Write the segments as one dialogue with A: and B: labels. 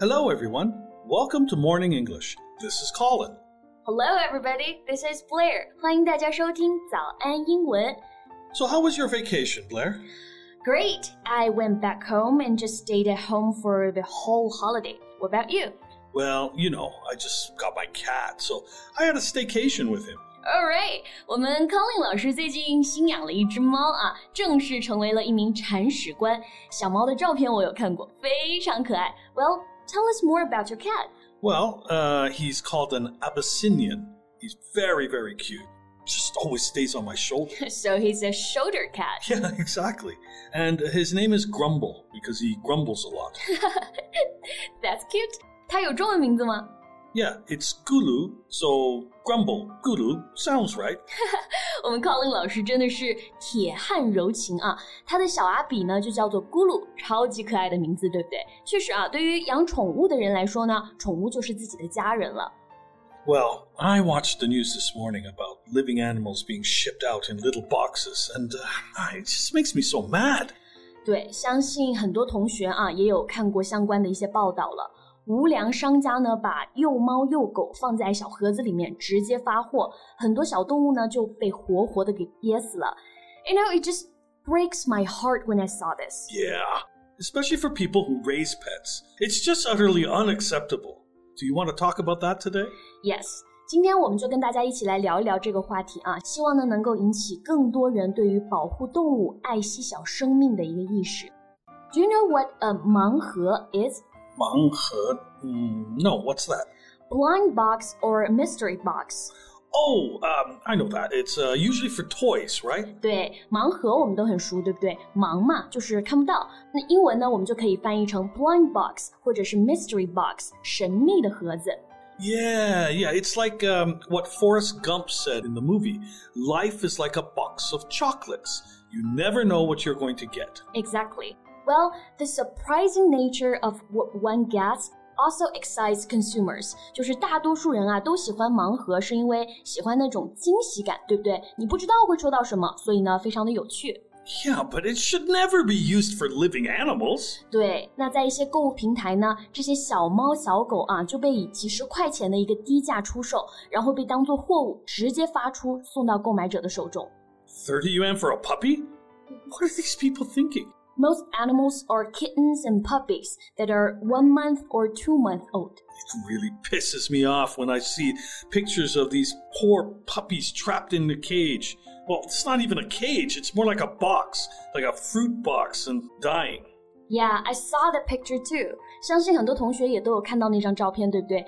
A: Hello, everyone. Welcome to Morning English. This is Colin.
B: Hello, everybody. This is Blair. 欢迎大家收听早安英文。
A: So, how was your vacation, Blair?
B: Great. I went back home and just stayed at home for the whole holiday. What about you?
A: Well, you know, I just got my cat, so I had a staycation with him.
B: All right. 我们 Colin 老师最近新养了一只猫啊，正式成为了一名铲屎官。小猫的照片我有看过，非常可爱。Well, tell us more about your cat.
A: Well, uh, he's called an Abyssinian. He's very, very cute. Just always stays on my shoulder.
B: So he's a shoulder cat.
A: Yeah, exactly. And his name is Grumble because he grumbles a lot.
B: That's cute. 它有中文名字吗？
A: Yeah, it's Gulu, so Grumble, Gulu sounds right.
B: 我们 Colin 老师真的是铁汉柔情啊！他的小阿比呢就叫做咕噜，超级可爱的名字，对不对？确实啊，对于养宠物的人来说呢，宠物就是自己的家人了。
A: Well, I watched the news this morning about living animals being shipped out in little boxes, and uh, it just makes me so mad.
B: 对，相信很多同学啊也有看过相关的一些报道了。 无良商家呢，把幼猫幼狗放在小盒子里面直接发货，很多小动物呢就被活活的给憋死了。You know, it just breaks my heart when I saw this.
A: Yeah, especially for people who raise pets. It's just utterly unacceptable. Do you want to talk about that today?
B: Yes，今天我们就跟大家一起来聊一聊这个话题啊，希望呢能够引起更多人对于保护动物、爱惜小生命的一个意识。Do you know what a 盲盒 is?
A: Manghe? Mm, no, what's that?
B: Blind box or mystery box?
A: Oh, um, I know that. It's uh, usually for toys, right?
B: 对，盲盒我们都很熟，对不对？盲嘛，就是看不到。那英文呢，我们就可以翻译成 blind box 或者是 mystery box，神秘的盒子。
A: Yeah, yeah. It's like um, what Forrest Gump said in the movie Life is like a box of chocolates. You never know what you're going to get.
B: Exactly. Well, the surprising nature of what one gets also excites consumers. 就是大多数人啊都喜欢盲盒，是因为喜欢那种惊喜感，对不对？你不知道会抽到什么，所以呢非常的有趣。
A: Yeah, but it should never be used for living animals.
B: 对，那在一些购物平台呢，这些小猫小狗啊就被以几十块钱的一个低价出售，然后被当做货物直接发出送到购买者的手中。
A: 30 yuan for a puppy? What are these people thinking?
B: Most animals are kittens and puppies that are one month or two month old.
A: It really pisses me off when I see pictures of these poor puppies trapped in the cage. Well, it's not even a cage, it's more like a box, like a fruit box, and dying.
B: Yeah, I saw the picture too. 相信很多同学也都有看到那张照片，对不对？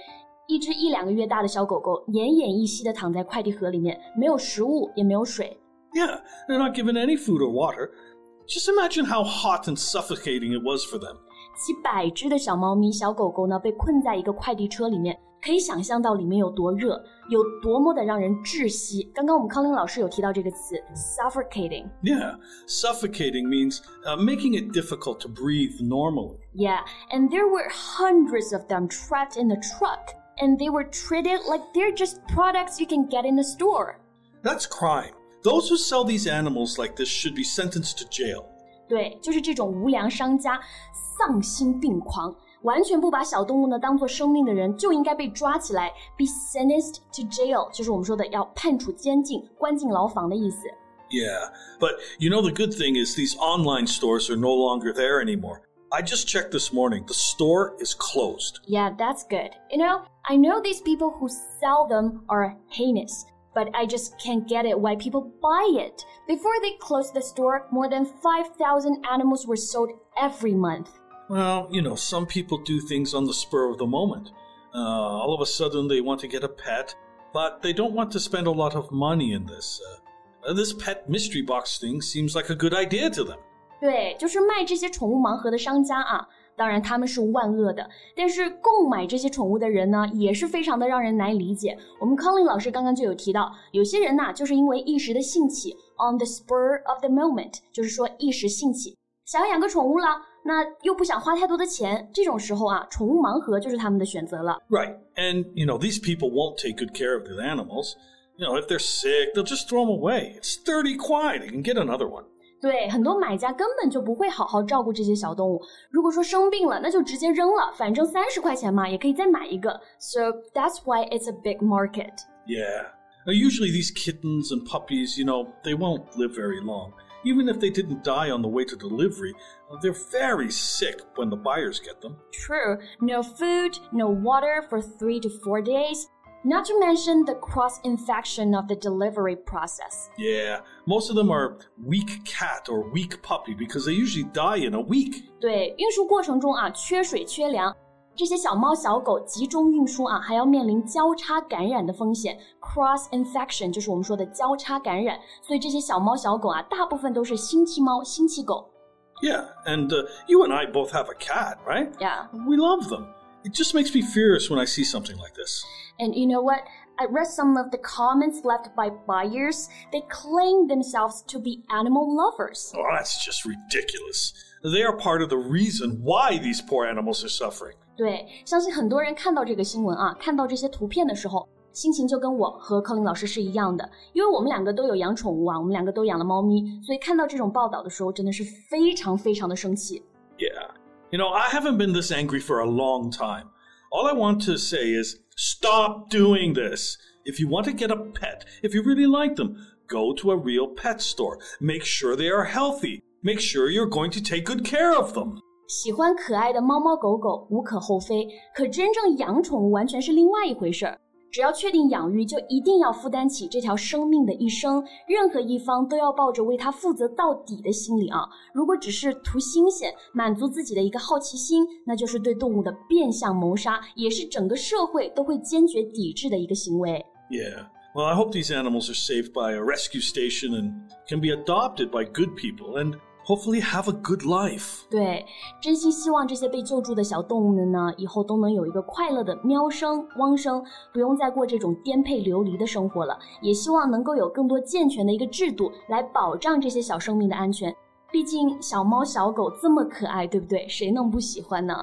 B: 一只一两个月大的小狗狗奄奄一息的躺在快递盒里面，没有食物，也没有水。
A: Yeah, they're not given any food or water. Just imagine how hot and suffocating it was for them.
B: 几百只的小猫咪、小狗狗呢，被困在一个快递车里面，可以想象到里面有多热，有多么的让人窒息。刚刚我们康林老师有提到这个词，suffocating。
A: Yeah, suffocating means uh, making it difficult to breathe normally.
B: Yeah, and there were hundreds of them trapped in the truck, and they were treated like they're just products you can get in the store.
A: That's crime. Those who sell these animals like this should be sentenced to jail.
B: 对，就是这种无良商家，丧心病狂，完全不把小动物呢当做生命的人，就应该被抓起来，be sentenced to jail，就是我们说的要判处监禁、关进牢房的意思。
A: Yeah, but you know, the good thing is these online stores are no longer there anymore. I just checked this morning. The store is closed.
B: Yeah, that's good. You know, I know these people who sell them are heinous, but I just can't get it why people buy it. Before they closed the store, more than 5,000 animals were sold every month.
A: Well, you know, some people do things on the spur of the moment. Uh, all of a sudden, they want to get a pet, but they don't want to spend a lot of money in this. Uh, this pet mystery box thing seems like a good idea to them.
B: 对，就是卖这些宠物盲盒的商家啊， 当然他们是万恶的，但是购买这些宠物的人呢，也是非常的让人难以理解。我们康林老师刚刚就有提到，有些人呐、就是因为一时的兴起，on the spur of the moment，就是说一时兴起，想要养个宠物了，那又不想花太多的钱，这种时候啊，宠物盲盒就是他们的选择了。
A: Right. And, you know, these people won't take good care of the animals. You know, if they're sick, they'll just throw them away. It's thirty quid. They can get another one.
B: 对，很多买家根本就不会好好照顾这些小动物。如果说生病了，那就直接扔了，反正三十块钱嘛，也可以再买一个。So that's why it's a big market.
A: Yeah. Now, usually these kittens and puppies, you know, they won't live very long. Even if they didn't die on the way to delivery, they're very sick when the buyers get them.
B: True. No food, no water for three to four days. Not to mention the cross infection of the delivery process.
A: Yeah, most of them are weak cat or weak puppy because they usually die in a week.
B: 对，运输过程中啊，缺水缺粮，这些小猫小狗集中运输啊，还要面临交叉感染的风险。Cross infection 就是我们说的交叉感染，所以这些小猫小狗啊，大部分都是星期猫、星期狗。
A: Yeah, and uh, you and I both have a cat, right?
B: Yeah.
A: We love them. It just makes me furious when I see something like this.
B: And you know what? I read some of the comments left by buyers. They claim themselves to be animal lovers.
A: Oh, that's just ridiculous. They are part of the reason why these poor animals are suffering.
B: 对，相信很多人看到这个新闻啊，看到这些图片的时候，心情就跟我和柯林老师是一样的，因为我们两个都有养宠物啊，我们两个都养了猫咪，所以看到这种报道的时候，真的是非常非常的生气。
A: Yeah. You know, I haven't been this angry for a long time. All I want to say is stop doing this. If you want to get a pet, if you really like them, go to a real pet store. Make sure they are healthy. Make sure you're going to take good care of them.
B: 喜欢可爱的猫猫狗狗无可厚非，可真正养宠物完全是另外一回事儿。 只要确定养育，就一定要负担起这条生命的一生，任何一方都要抱着为它负责到底的心理啊！如果只是图新鲜，满足自己的一个好奇心，那就是对动物的变相谋杀，也是整个社会都会坚决抵制的一个行为。
A: Yeah. Well, I hope these animals are saved by a rescue station and can be adopted by good people and hopefully have a good life.
B: 对，真心希望这些被救助的小动物们呢，以后都能有一个快乐的喵生、汪生，不用再过这种颠沛流离的生活了。也希望能够有更多健全的一个制度来保障这些小生命的安全。毕竟小猫小狗这么可爱，对不对？谁能不喜欢呢？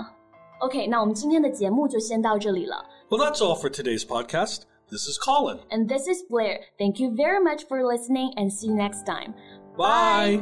B: OK，那我们今天的节目就先到这里了。
A: Well, that's all for today's podcast. This is Colin.
B: And this is Blair. Thank you very much for listening and see you next time.
A: Bye.